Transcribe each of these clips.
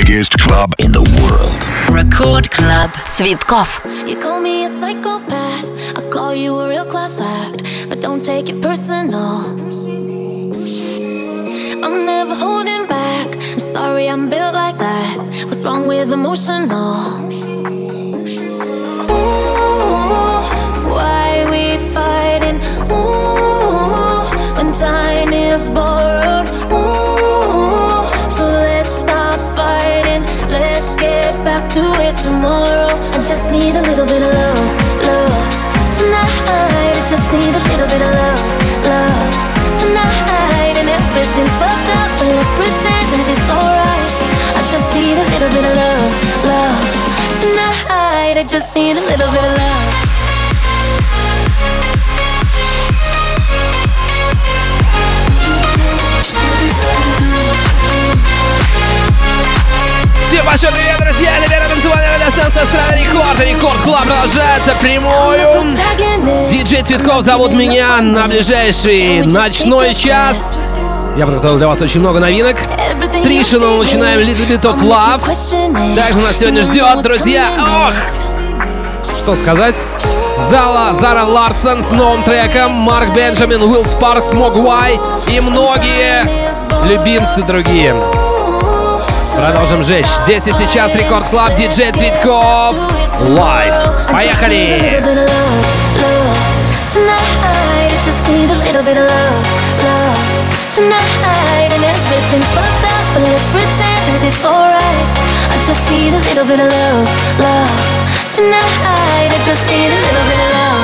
biggest club in the world. Record Club. Цветков. You call me a psychopath. I call you a real class act. But don't take it personal. I'm never holding back. I'm sorry I'm built like that. What's wrong with emotional? Ooh, why we fighting? Ooh, when time is borrowed. Tomorrow. I just need a little bit of love, love. Tonight, I just need a little bit of love, love. Tonight, and everything's fucked up, but let's pretend that it's alright. I just need a little bit of love, love. Tonight, I just need a little bit of love. Всем большой привет, друзья! Либера танцевальная радиостанция Страна Рекорд. Рекорд Клаб продолжается прямую. Диджей Цветков зовут меня на ближайший ночной час. Я подготовил для вас очень много новинок. Тришину начинаем Little Bit of Love. Также нас сегодня ждет, друзья, ох, что сказать? Зала Зара Ларсон с новым треком, Марк Бенджамин, Уилл Спаркс, Могуай и многие любимцы другие. Продолжим жечь. Здесь и сейчас Рекорд Клаб, диджей Цветков. Лайв. Поехали! Tonight and everything's fucked up, but let's pretend that it's alright. I just need a little bit of love, love. Tonight I just need a little bit of love.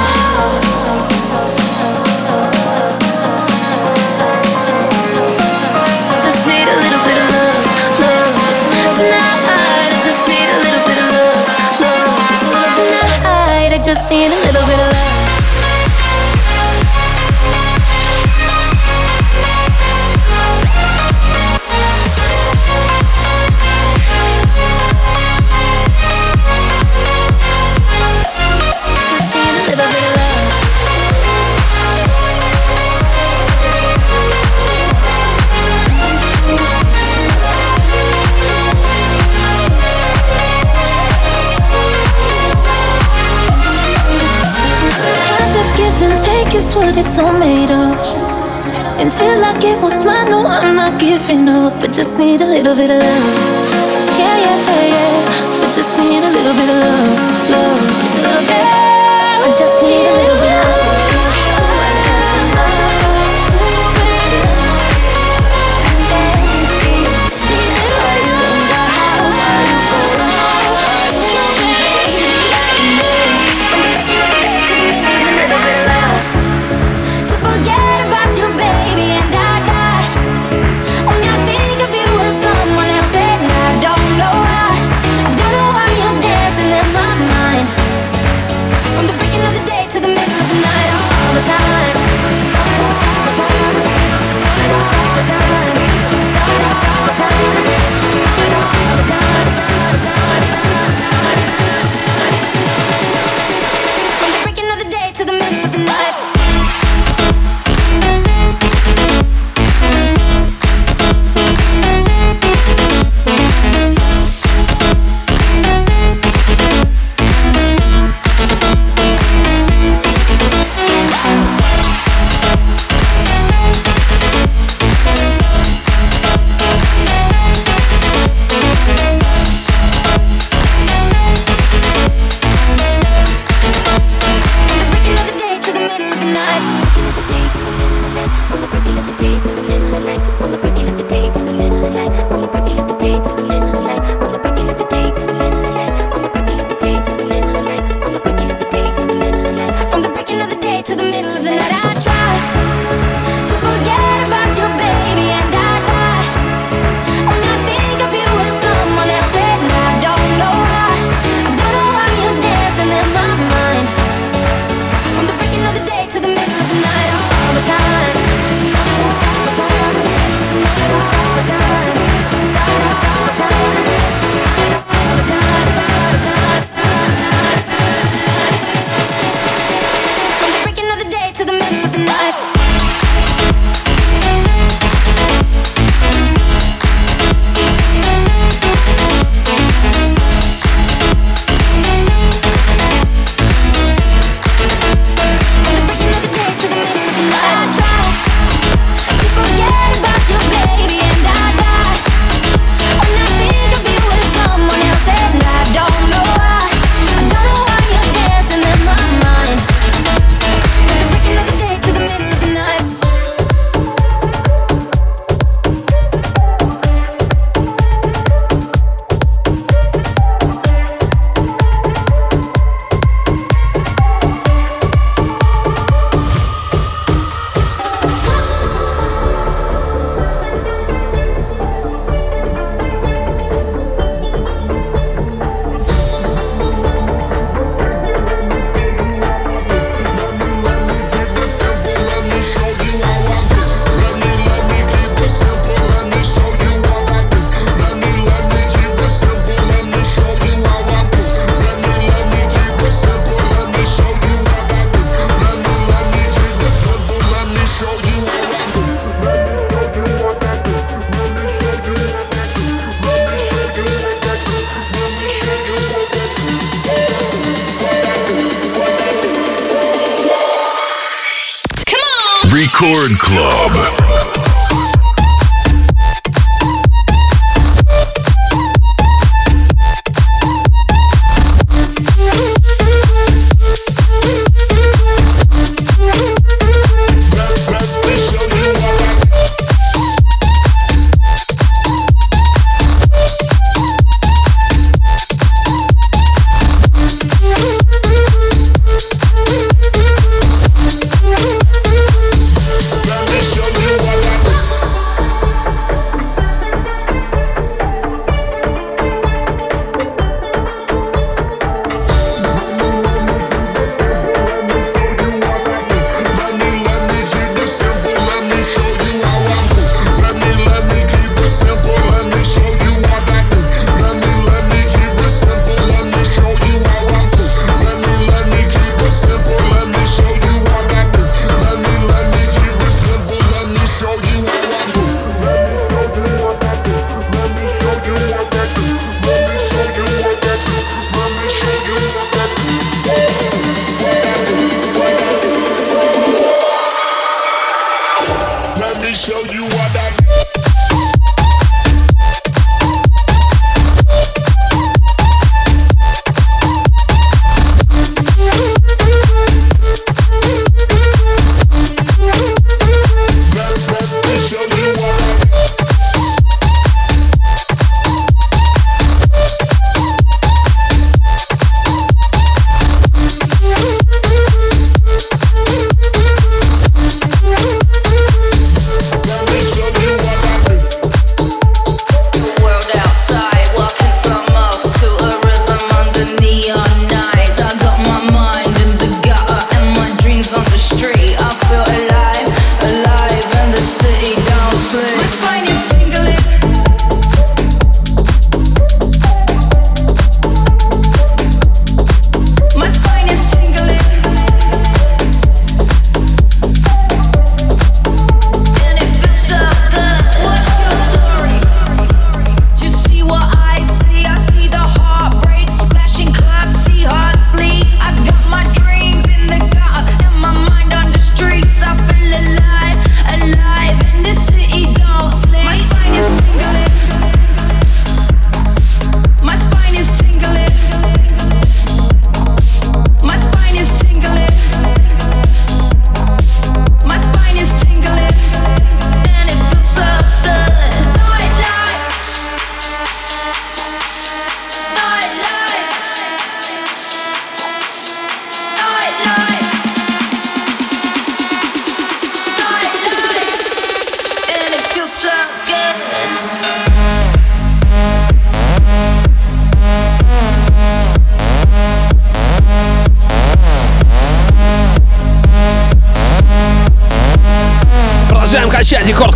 Just need a little bit of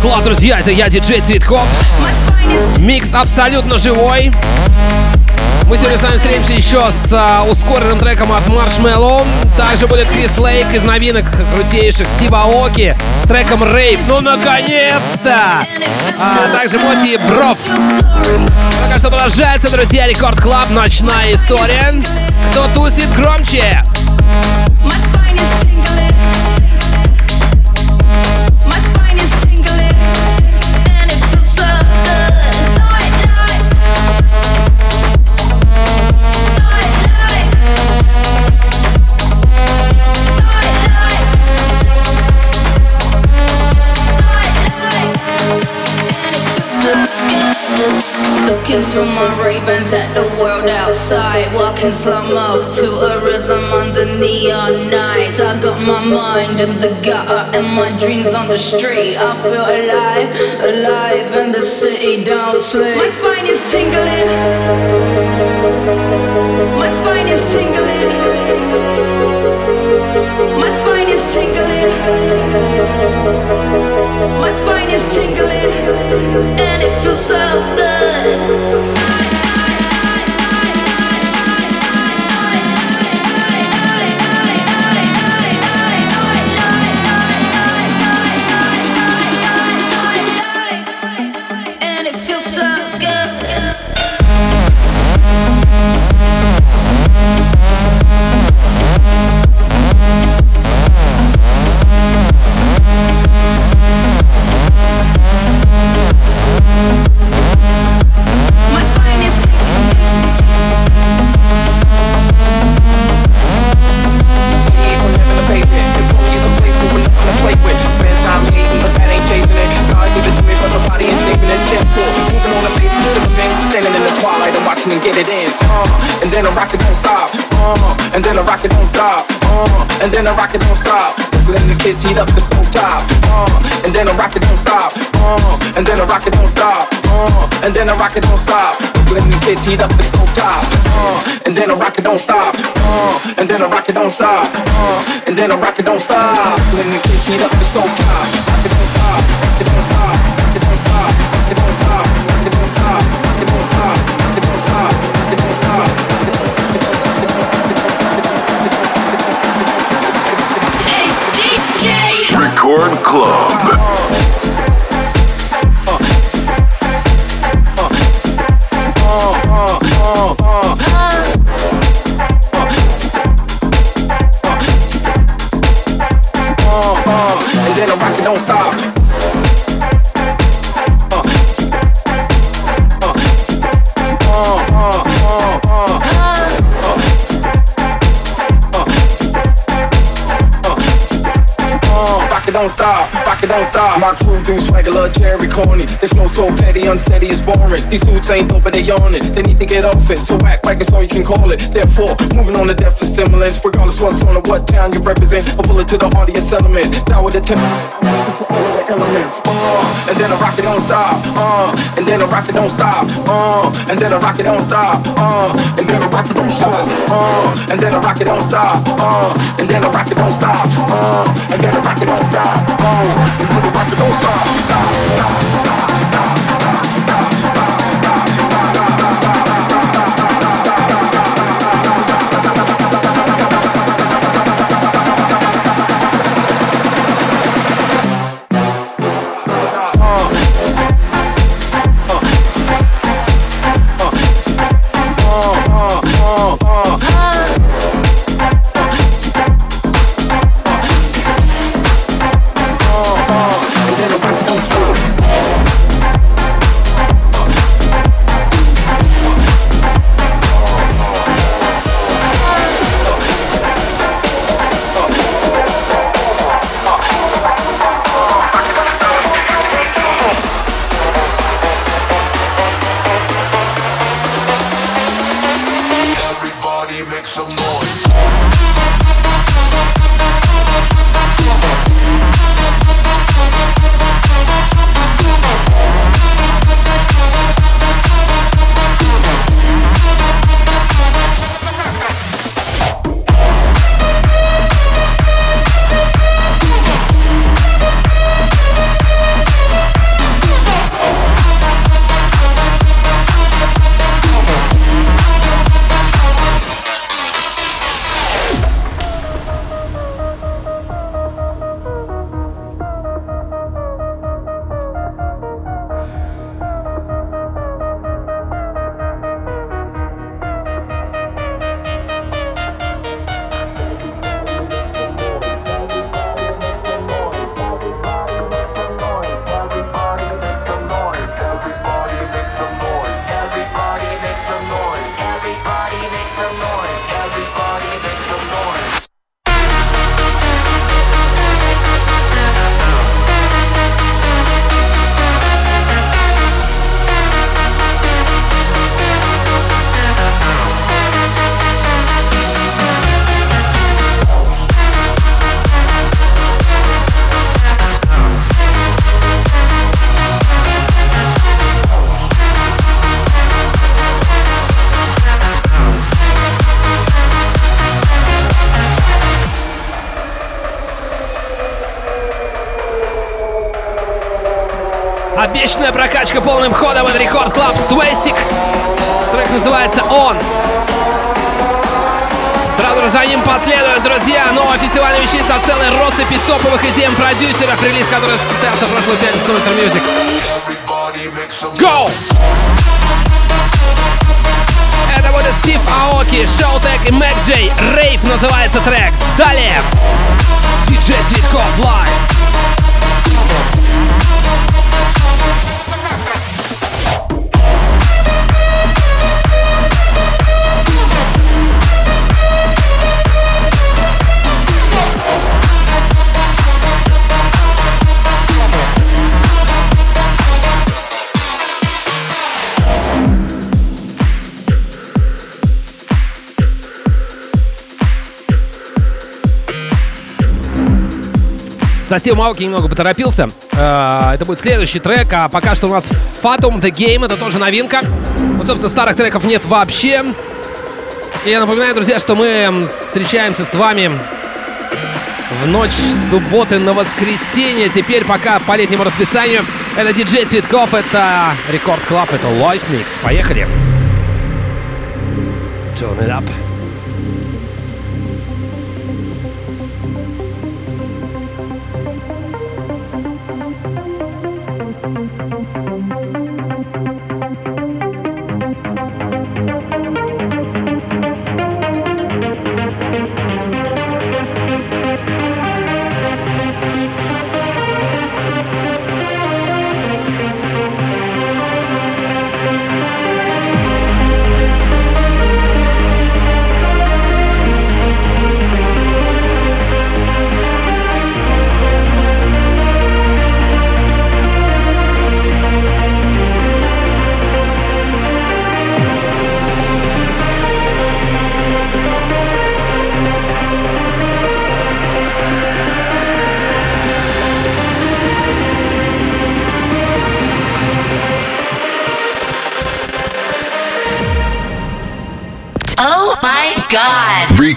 Клаб, друзья, это я, диджей Цветков. Микс абсолютно живой. Мы сегодня с вами встретимся еще с а, ускоренным треком от Marshmallow. Также будет Крис Лейк из новинок крутейших Стива Оки с треком Рейв. Ну, наконец-то! А также Моти Бров. Пока что продолжается, друзья, Рекорд Клаб, ночная история. Кто тусит громче? Looking through my Ray-Bans at the world outside. Walking slow-mo to a rhythm under neon nights I got my mind in the gutter and my dreams on the street. I feel alive, alive and the city. Don't sleep. My spine is tingling. My spine is tingling. My spine is tingling. My spine is tingling. And it feels so good don't stop. Uh, and then I rock it don't stop. Letting the kids heat up the stove top. Rock it don't stop. Do swagger, Corny. They flow so petty, unsteady, it's boring. These dudes ain't dope, but they on it. They need to get off it, so act like it's all you can call it. Therefore, moving on to death for stimulants, regardless what's on or what town you represent. A bullet to the heart of your settlement. Down with the temper. Elements. Uh, and then I rock it don't stop. Uh, and then I rock it don't stop. Uh, and then I rock it don't stop. Uh, and then I rock it don't stop. Uh, and then I rock it don't stop. Uh, and then I rock it don't stop. Uh, and then I rock it don't stop. Uh, and then I rock it don't stop. Stop. And который состоялся в прошлую пятницу в Ultra Music. Go! Это будет Стив Аоки, Шоутек и Мэг Джей. Рейв называется трек. Далее. Диджей Цветков Лайв. Со Стив Мауки немного поторопился. Э, это будет следующий трек, а пока что у нас Fatum The Game, это тоже новинка. Ну, собственно, старых треков нет вообще. И я напоминаю, друзья, что мы встречаемся с вами в ночь субботы на воскресенье. Теперь пока по летнему расписанию. Это диджей Цветков, это Рекорд Клаб, это Live Mix. Поехали! Turn it up.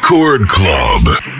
Record Club.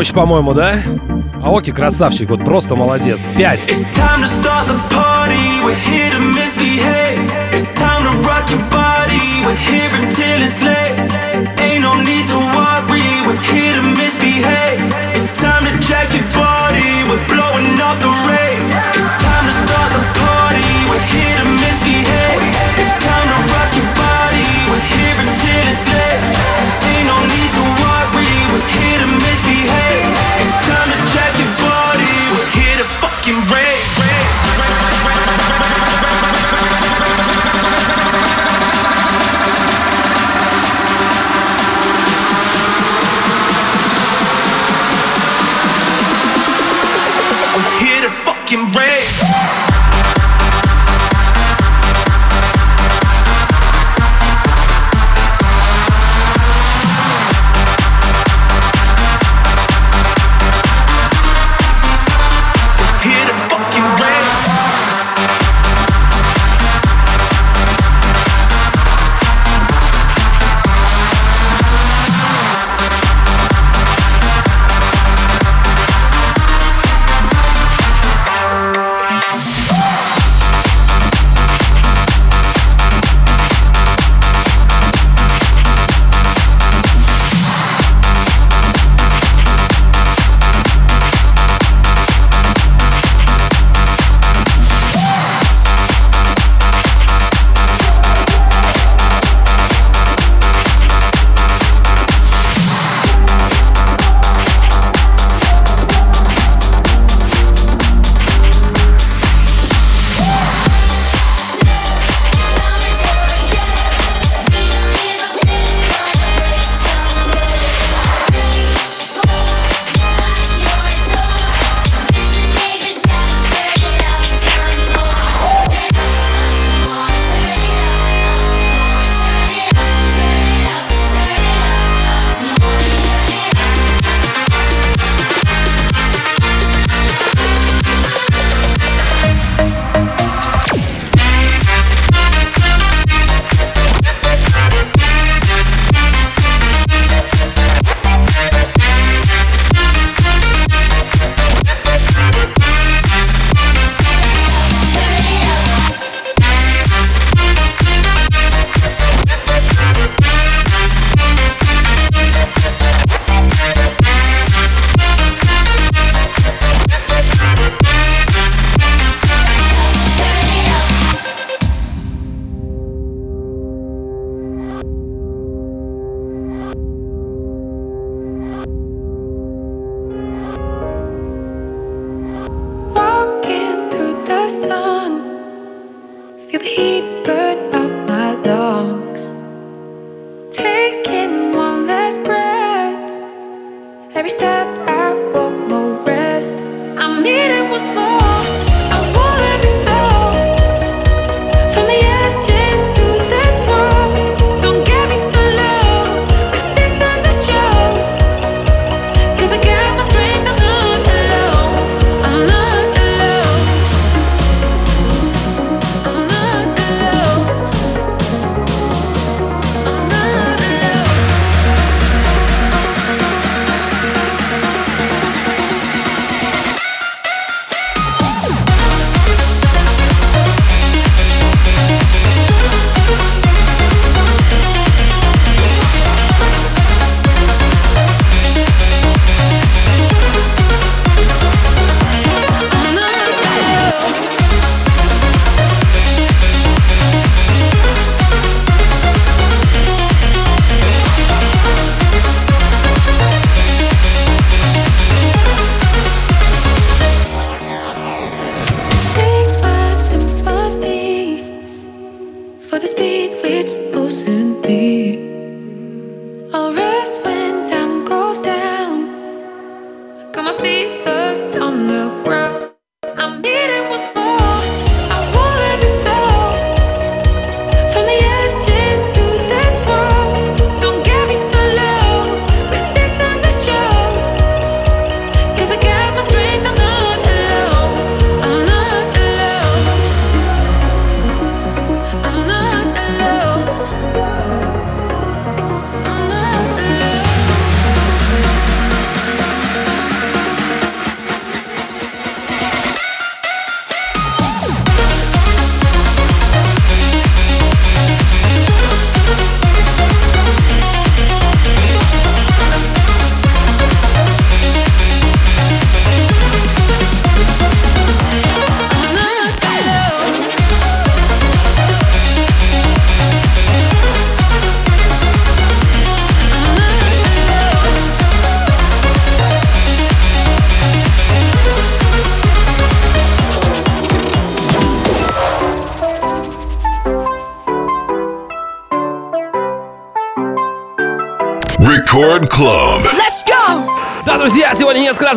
Мощь, по-моему, да? Аоки красавчик, вот просто молодец. Пять. It's time to rock your body. We're here until it's late.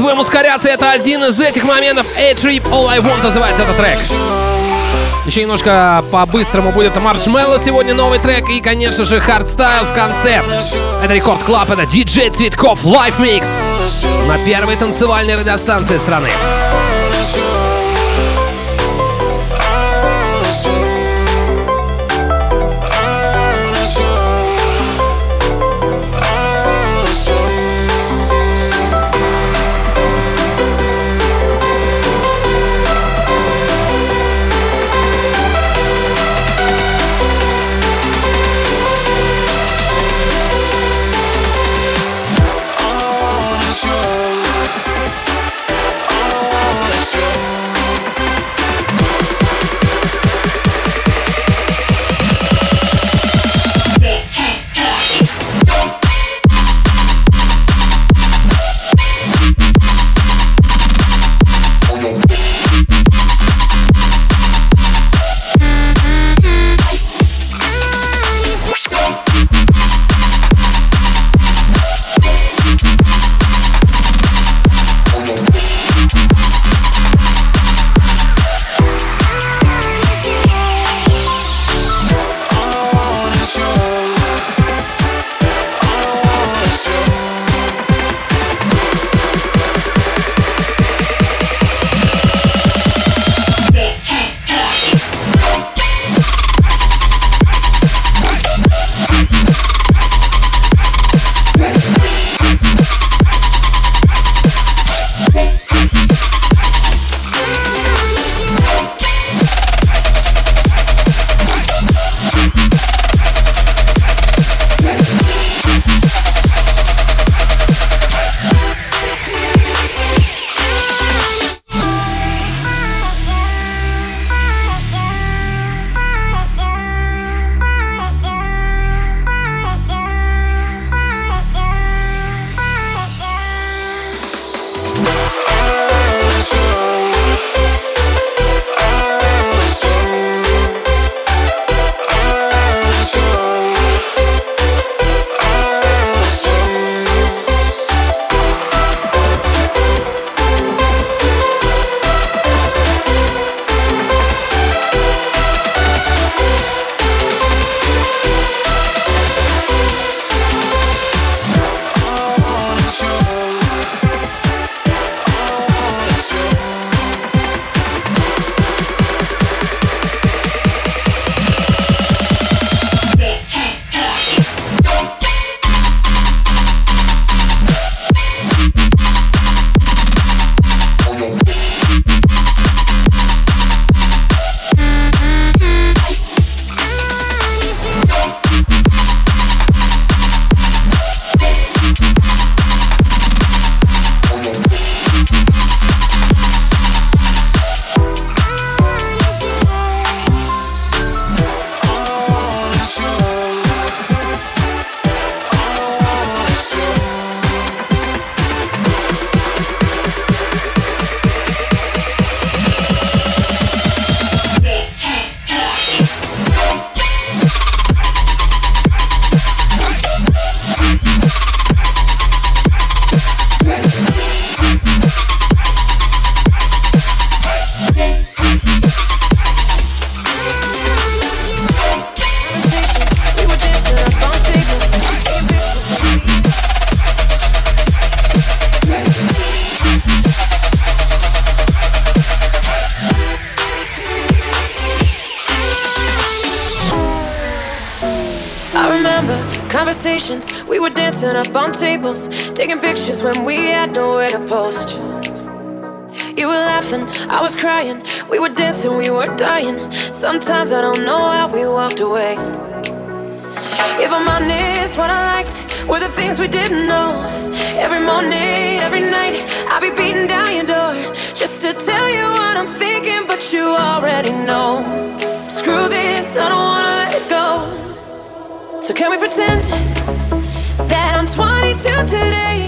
Будем ускоряться. Это один из этих моментов. A-Trip All I Want называется этот трек. Еще немножко по-быстрому будет Маршмелло сегодня новый трек и, конечно же, хардстайл в конце. Это Рекорд Клаб, это диджей Цветков Live Mix на первой танцевальной радиостанции страны. Taking pictures when we had nowhere to post. You were laughing, I was crying, we were dancing, we were dying. Sometimes I don't know how we walked away. If I'm honest, what I liked were the things we didn't know. Every morning, every night, I'll be beating down your door just to tell you what I'm thinking, but you already know. Screw this, I don't wanna let go. So can we pretend? that I'm 22 today,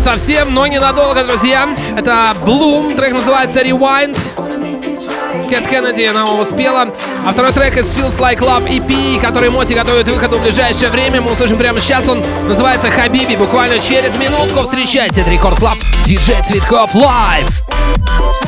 совсем, но ненадолго, друзья. Это Bloom, трек называется Rewind. Кэт Кеннеди нам его спела. А второй трек из Feels Like Love EP, который Моти готовит к выходу в ближайшее время. Мы услышим прямо сейчас. Он называется Хабиби. Буквально через минутку встречайте. Это Рекорд Клаб. Диджей Цветков Live.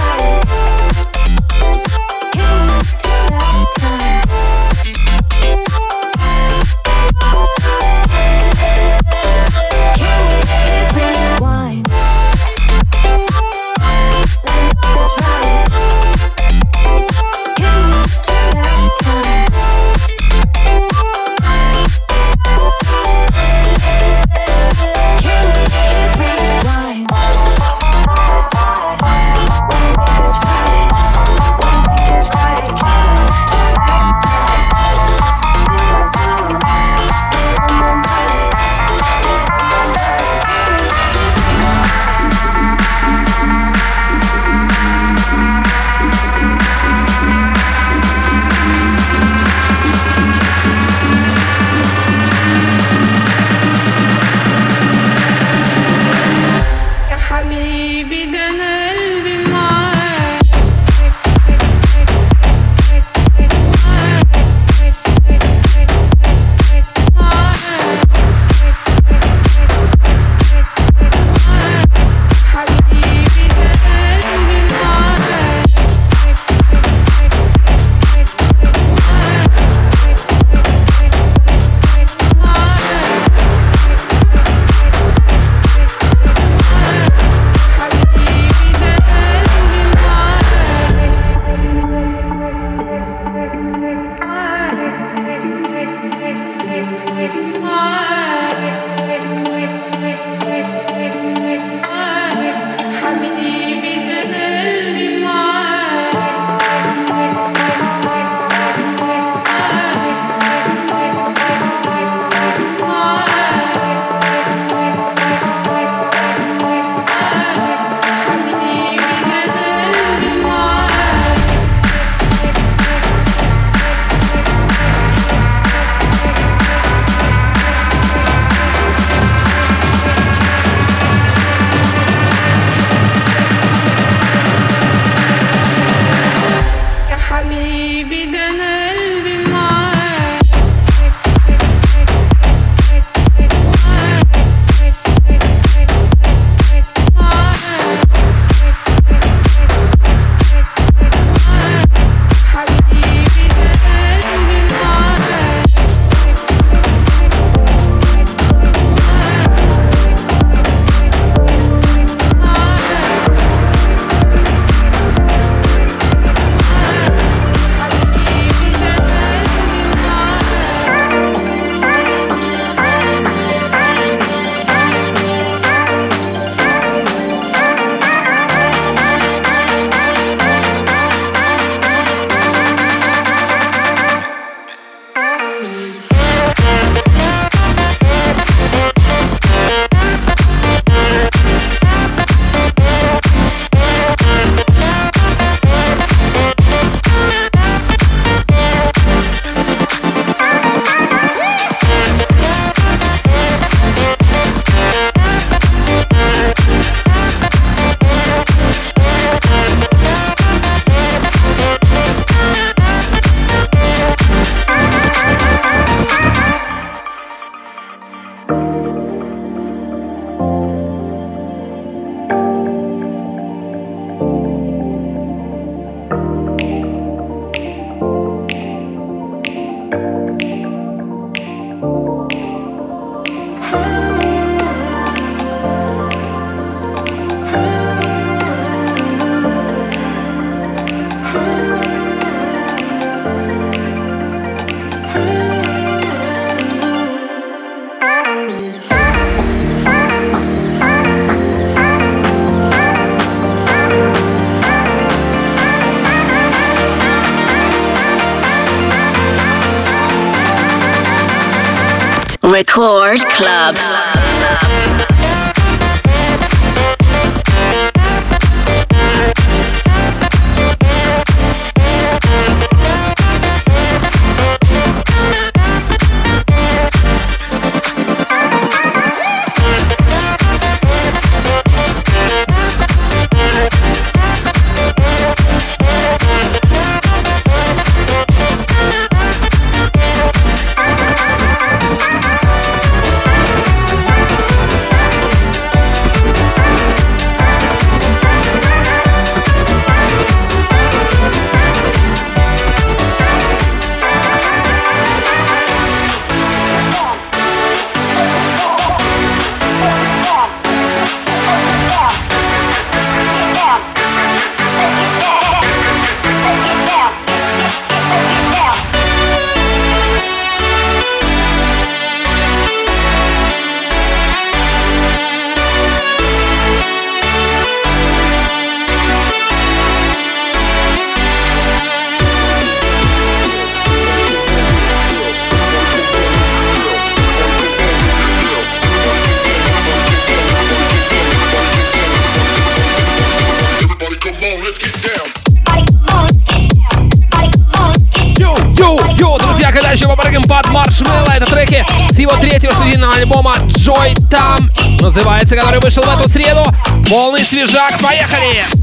Называется, который вышел в эту среду. Полный свежак, поехали!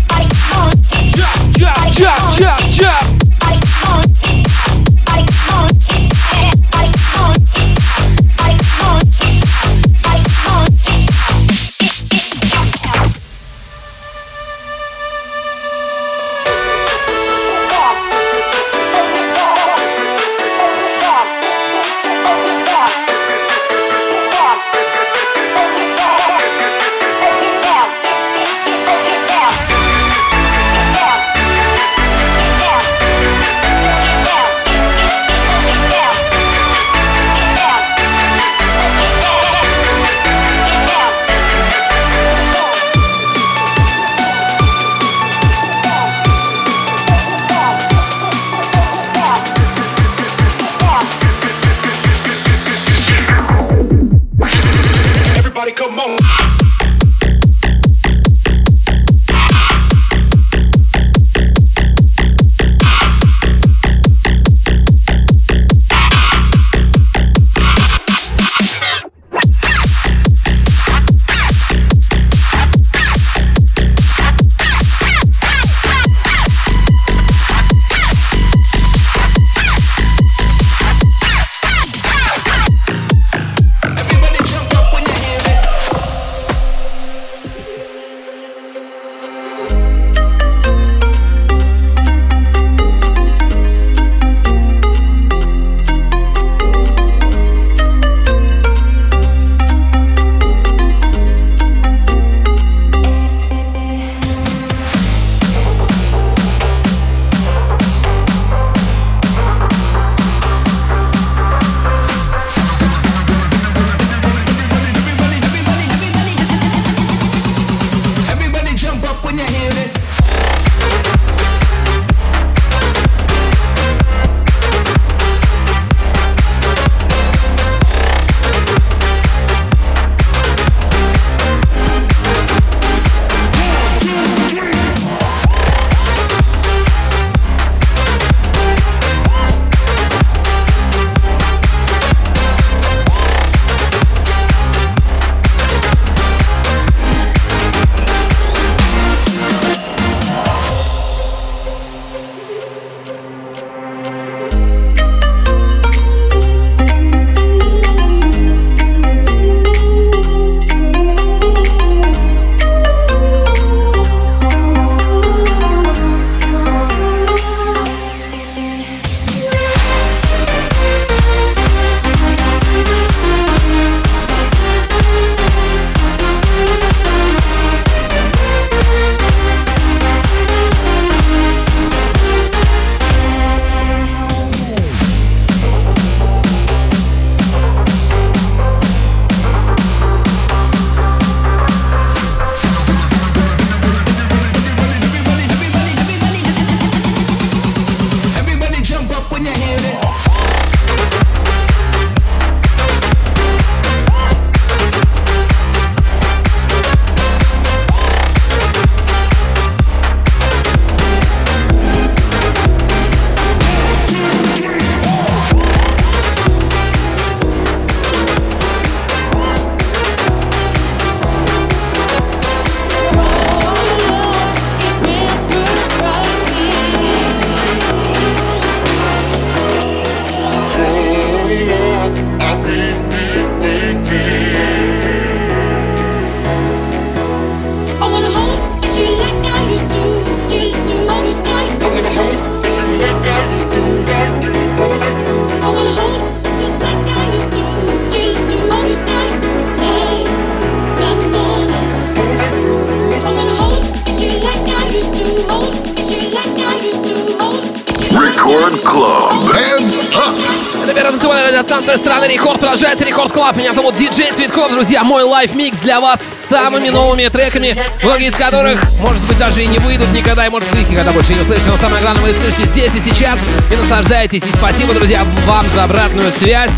Друзья. Мой лайф-микс для вас с самыми новыми треками, многие из которых, может быть, даже и не выйдут никогда, и, может быть, никогда больше не услышите. Но самое главное, вы слышите здесь и сейчас и наслаждаетесь. И спасибо, друзья, вам за обратную связь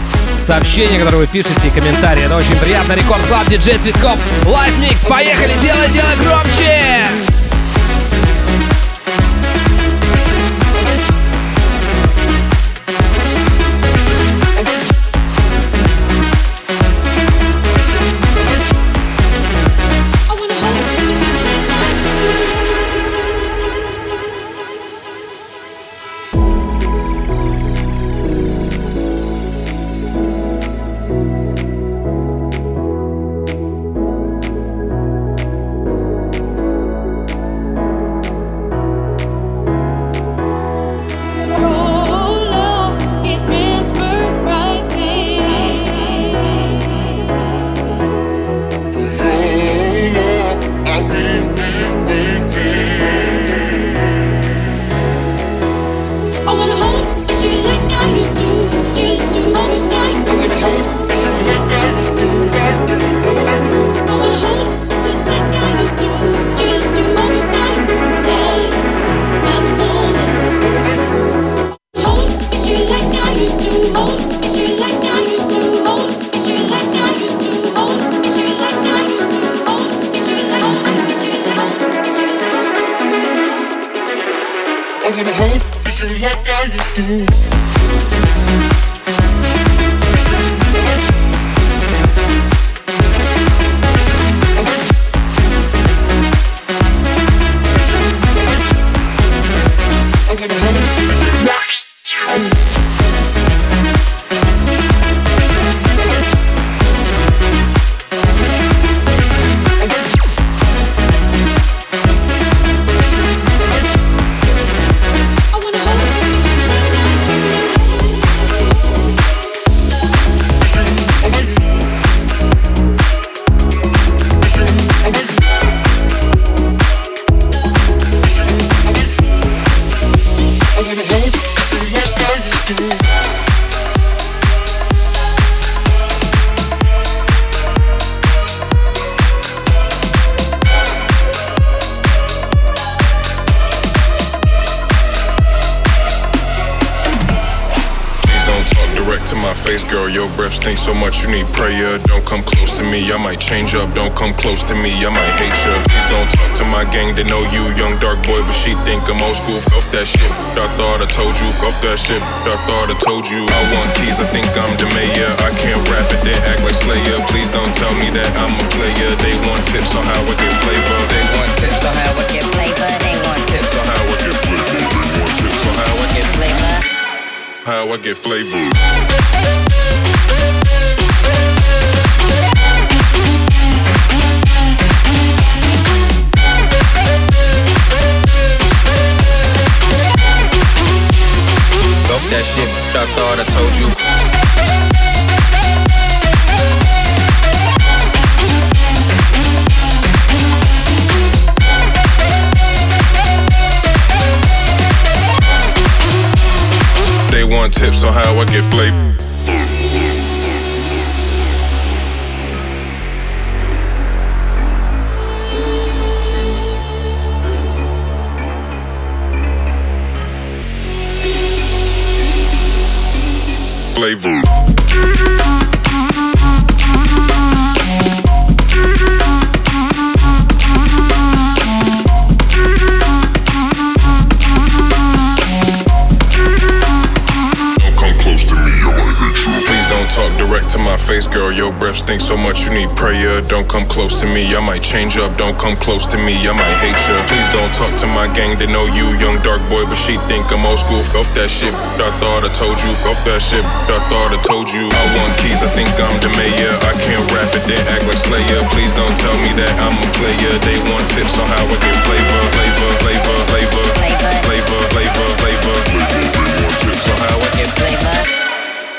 сообщения, которые вы пишете, и комментарии. Это очень приятно. Рекорд Клаб, диджей Цветков. Лайф. Поехали, делай, делай громче! Change up, don't come close to me, I might hate you. Please don't talk to my gang, they know you, young dark boy, but she think I'm old school. Off that shit, I thought I told you. Off that shit, I thought I told you. I want keys, I think I'm the mayor. I can't rap it, then act like Slayer. Please don't tell me that I'm a player. They want tips on how I get flavor. They want tips on how I get flavor. They want tips on how I get flavor. They want tips on how I get flavor. How I get flavor. That shit. I thought I told you. They want tips on how I get flavor. Flavor. Face, girl. Your breath stinks so much, you need prayer. Don't come close to me, I might change up. Don't come close to me, I might hate you. Please don't talk to my gang, they know you, young dark boy, but she think I'm old school. Off that shit, I thought I told you. Off that shit, I thought I told you. I want keys, I think I'm the mayor. I can't rap it, then act like Slayer. Please don't tell me that I'm a player. They want tips on how I get flavor, flavor, flavor, flavor, flavor, flavor, flavor, flavor. They want tips on how I get flavor.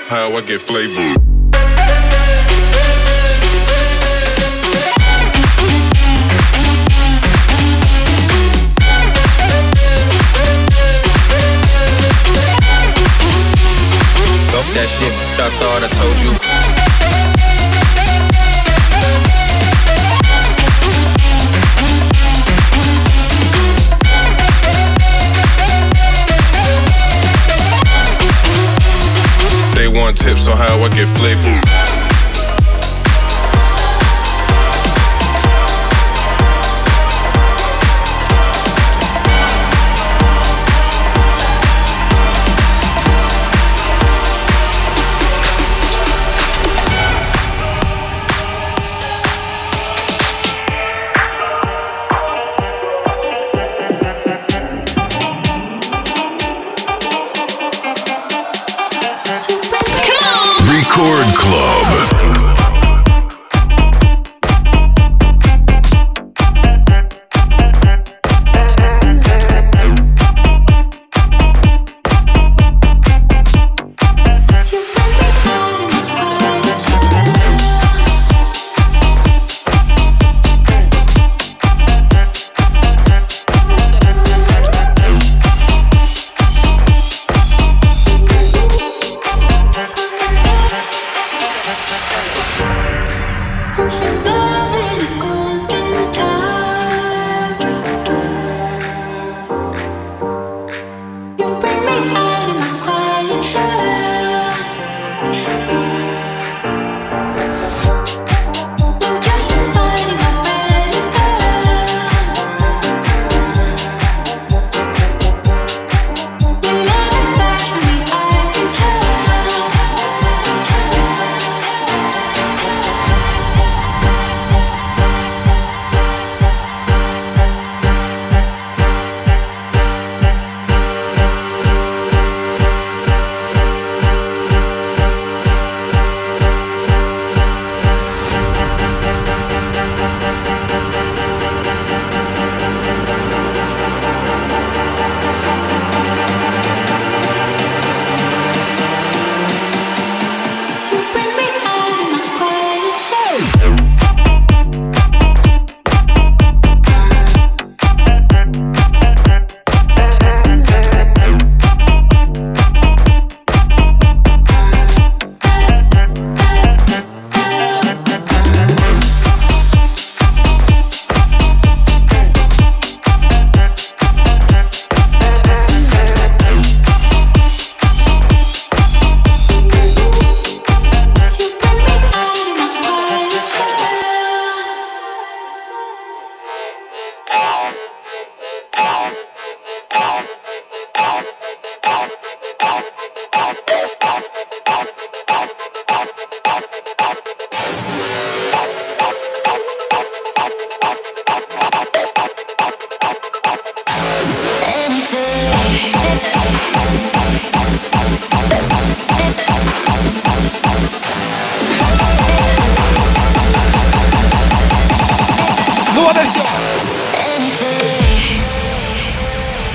How I get flavor. that shit. I thought I told you. They want tips on how I get flavor.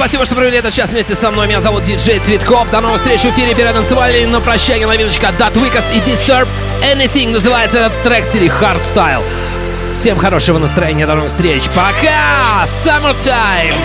Спасибо, что провели этот час вместе со мной. Меня зовут Диджей Цветков. До новых встреч в эфире перед танцевальной. На прощание новиночка Dot Wickers и Disturb Anything называется этот трек в стиле Hardstyle. Всем хорошего настроения, до новых встреч. Пока! Summertime!